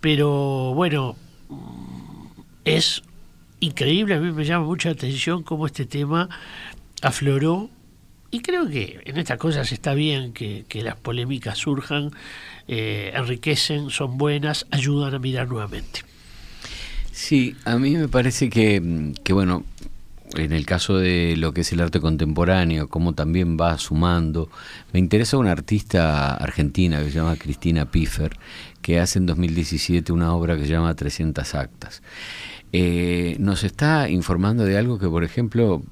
Pero bueno, es increíble, a mí me llama mucha atención cómo este tema afloró y creo que en estas cosas está bien que, que las polémicas surjan, eh, enriquecen, son buenas, ayudan a mirar nuevamente. Sí, a mí me parece que, que bueno, en el caso de lo que es el arte contemporáneo, cómo también va sumando. Me interesa una artista argentina que se llama Cristina Piffer, que hace en 2017 una obra que se llama 300 actas. Eh, nos está informando de algo que, por ejemplo,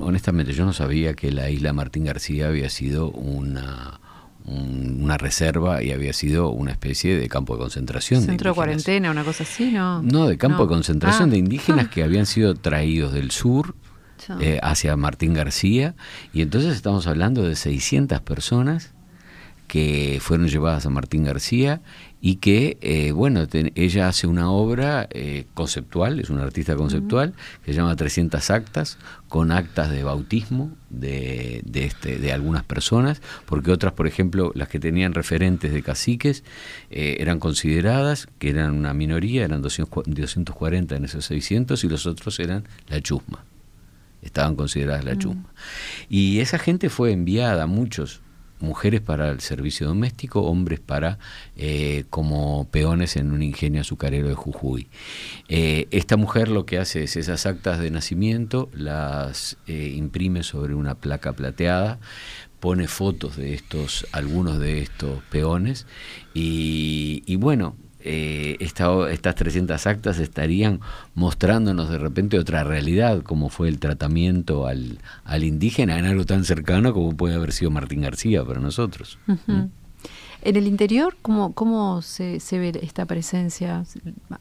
honestamente yo no sabía que la isla Martín García había sido una, una reserva y había sido una especie de campo de concentración. Centro de, de cuarentena, una cosa así, ¿no? No, de campo no. de concentración ah. de indígenas ah. que habían sido traídos del sur eh, hacia Martín García y entonces estamos hablando de 600 personas que fueron llevadas a Martín García y que, eh, bueno, ella hace una obra eh, conceptual, es una artista conceptual, que se llama 300 actas, con actas de bautismo de, de, este, de algunas personas, porque otras, por ejemplo, las que tenían referentes de caciques, eh, eran consideradas, que eran una minoría, eran 200, 240 en esos 600, y los otros eran la chusma estaban consideradas la chusma. Mm. Y esa gente fue enviada, muchos, mujeres para el servicio doméstico, hombres para eh, como peones en un ingenio azucarero de Jujuy. Eh, esta mujer lo que hace es esas actas de nacimiento, las eh, imprime sobre una placa plateada, pone fotos de estos, algunos de estos peones, y, y bueno, eh, esta, estas 300 actas estarían mostrándonos de repente otra realidad, como fue el tratamiento al, al, indígena en algo tan cercano como puede haber sido Martín García para nosotros. Uh -huh. ¿Mm? En el interior, ¿cómo, cómo se, se, ve esta presencia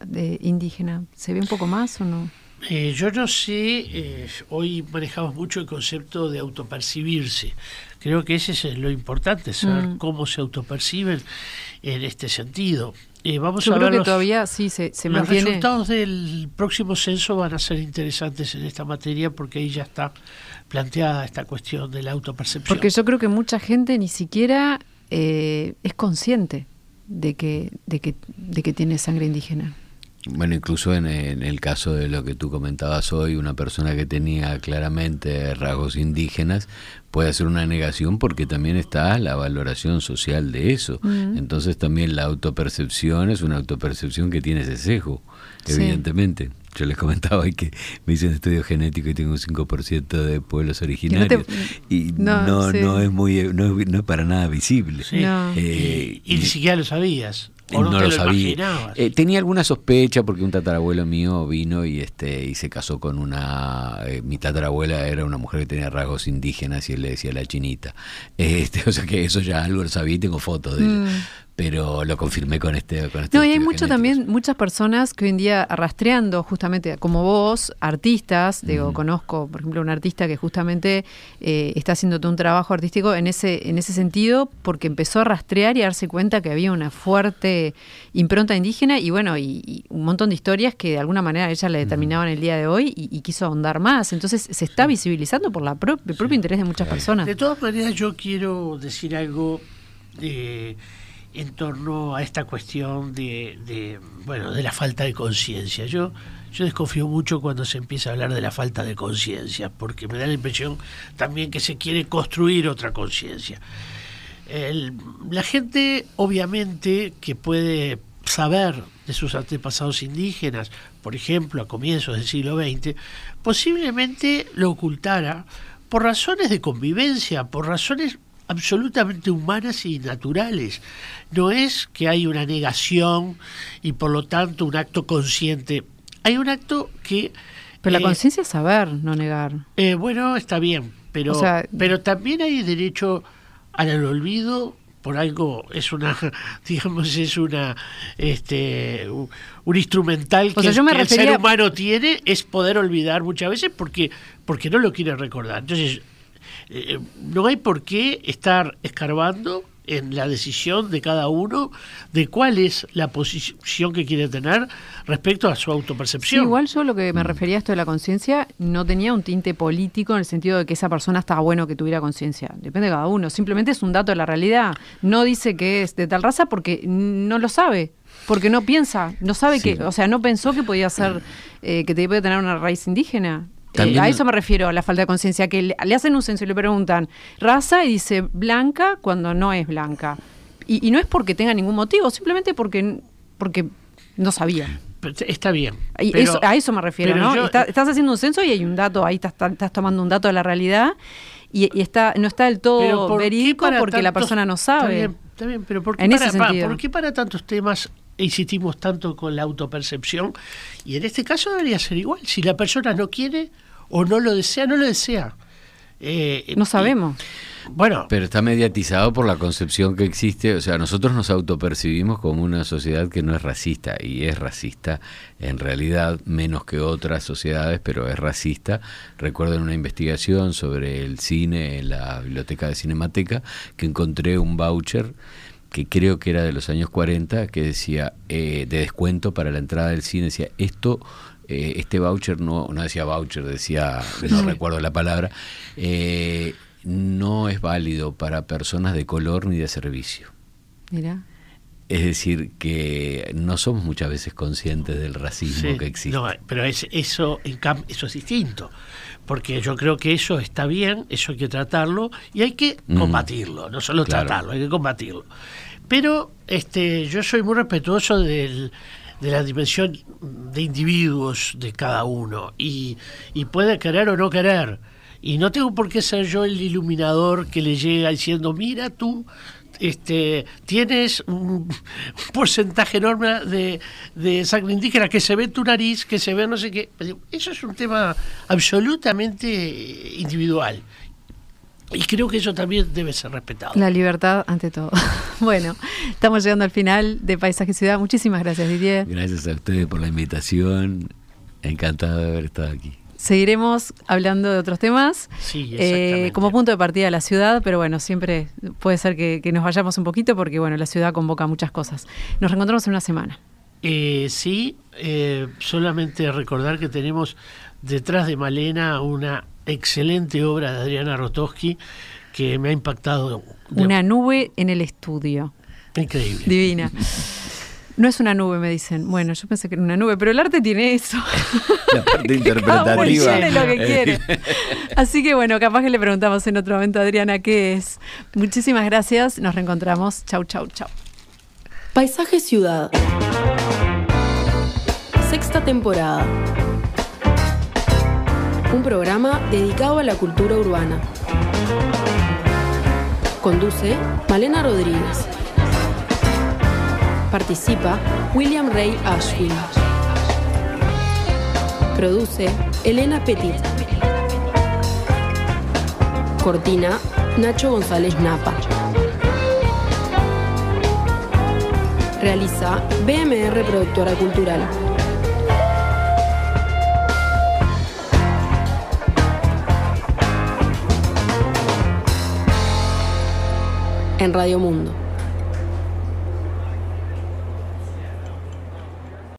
de indígena? ¿Se ve un poco más o no? Eh, yo no sé, eh, hoy manejamos mucho el concepto de autopercibirse. Creo que ese es lo importante, saber mm. cómo se autoperciben en este sentido. Eh, vamos Yo a creo ver que los, todavía sí se, se los mantiene. resultados del próximo censo van a ser interesantes en esta materia porque ahí ya está planteada esta cuestión de la autopercepción. Porque yo creo que mucha gente ni siquiera eh, es consciente de que, de que, de que tiene sangre indígena. Bueno, incluso en, en, el caso de lo que tú comentabas hoy, una persona que tenía claramente rasgos indígenas puede hacer una negación porque también está la valoración social de eso. Entonces también la autopercepción es una autopercepción que tiene ese sesgo, evidentemente. Yo les comentaba hoy que me hice un estudio genético y tengo un 5% de pueblos originarios y no, no, es muy no es, para nada visible. Eh, y, y, ni siquiera lo sabías. No, lo, sabía. Eh, tenía alguna sospecha porque un tatarabuelo mío vino y este y se casó con una eh, mi tatarabuela era una mujer que tenía rasgos indígenas y él le decía la chinita. Este, o sea que eso ya algo lo sabía y tengo fotos de ella. Pero lo confirmé con este. Con este no, y hay mucho también, muchas personas que hoy en día rastreando justamente, como vos, artistas, digo, conozco, por ejemplo, un artista que justamente eh, está haciendo todo un trabajo artístico en ese, en ese sentido, porque empezó a rastrear y a darse cuenta que había una fuerte impronta indígena y bueno, y, un montón de historias que de alguna manera ella le determinaban el día de hoy y, quiso ahondar más. Entonces se está visibilizando por la el propio interés de muchas personas. De todas maneras, yo quiero decir algo. de en torno a esta cuestión de, bueno de la falta de conciencia. Yo yo desconfío mucho cuando se empieza a hablar de la falta de conciencia, porque me da la impresión también que se quiere construir otra conciencia. La gente, obviamente, que puede saber de sus antepasados indígenas, por ejemplo, a comienzos del siglo XX, posiblemente lo ocultara por razones de convivencia, por razones absolutamente humanas y naturales. No es que hay una negación y por lo tanto un acto consciente. Hay un acto que... Pero la eh, conciencia es saber, no negar. Eh, bueno, está bien, pero, pero también hay derecho al olvido por algo es una digamos es una este un instrumental que, el ser humano tiene es poder olvidar muchas veces porque porque no lo quiere recordar entonces eh, no hay por qué estar escarbando en la decisión de cada uno de cuál es la posición que quiere tener respecto a su autopercepción. igual yo lo que me mm. refería a esto de la conciencia no tenía un tinte político en el sentido de que esa persona estaba bueno que tuviera conciencia. Depende de cada uno. Simplemente es un dato de la realidad. No dice que es de tal raza porque no lo sabe. Porque no piensa, no sabe que, o sea, no pensó que podía ser, eh, que te podía tener una raíz indígena. Eh, a eso me refiero, a la falta de conciencia, que le, hacen un censo y le preguntan raza y dice blanca cuando no es blanca. Y, no es porque tenga ningún motivo, simplemente porque, porque no sabía. Está bien. a eso me refiero, ¿no? estás haciendo un censo y hay un dato, ahí estás, estás tomando un dato de la realidad y, está no está del todo verídico porque la persona no sabe. Está bien, pero ¿por qué, para, ¿por qué para tantos temas insistimos tanto con la autopercepción? Y en este caso debería ser igual. Si la persona no quiere, o no lo desea, no lo desea. Eh, no sabemos. bueno. Pero está mediatizado por la concepción que existe. O sea, nosotros nos autopercibimos como una sociedad que no es racista y es racista en realidad menos que otras sociedades, pero es racista. Recuerdo en una investigación sobre el cine en la biblioteca de Cinemateca que encontré un voucher que creo que era de los años 40 que decía eh, de descuento para la entrada del cine decía esto eh, este voucher no, no decía voucher, decía, no recuerdo la palabra, eh, no es válido para personas de color ni de servicio. Mira. Es decir, que no somos muchas veces conscientes del racismo que existe. No, pero es, eso, eso es distinto, porque yo creo que eso está bien, eso hay que tratarlo y hay que combatirlo, no solo tratarlo, hay que combatirlo. Pero este, yo soy muy respetuoso del, de la dimensión de individuos de cada uno y, puede querer o no querer. Y no tengo por qué ser yo el iluminador que le llega diciendo, mira tú, este, tienes un, porcentaje enorme de, de, sangre indígena que se ve en tu nariz, que se ve no sé qué. Eso es un tema absolutamente individual. Y creo que eso también debe ser respetado. La libertad ante todo. bueno, estamos llegando al final de Paisaje Ciudad. Muchísimas gracias, Didier. Gracias a ustedes por la invitación. Encantado de haber estado aquí. Seguiremos hablando de otros temas sí, eh, como punto de partida de la ciudad, pero bueno, siempre puede ser que, nos vayamos un poquito porque bueno, la ciudad convoca muchas cosas. Nos reencontramos en una semana. Eh, sí, eh, solamente recordar que tenemos detrás de Malena una excelente obra de Adriana Rotowski que me ha impactado. Una nube en el estudio. Increíble. Divina. No es una nube, me dicen. Bueno, yo pensé que era una nube, pero el arte tiene eso. La parte Que cada uno interpretativa. llene lo que quiere. Así que bueno, capaz que le preguntamos en otro momento a Adriana qué es. Muchísimas gracias. Nos reencontramos. Chau, chau, chau. Paisaje Ciudad. Sexta temporada. Un programa dedicado a la cultura urbana. Conduce Malena Rodríguez. Participa William Ray Ashwin. Produce Elena Petit. Cortina Nacho González Napa. Realiza BMR Productora Cultural. En Radio Mundo.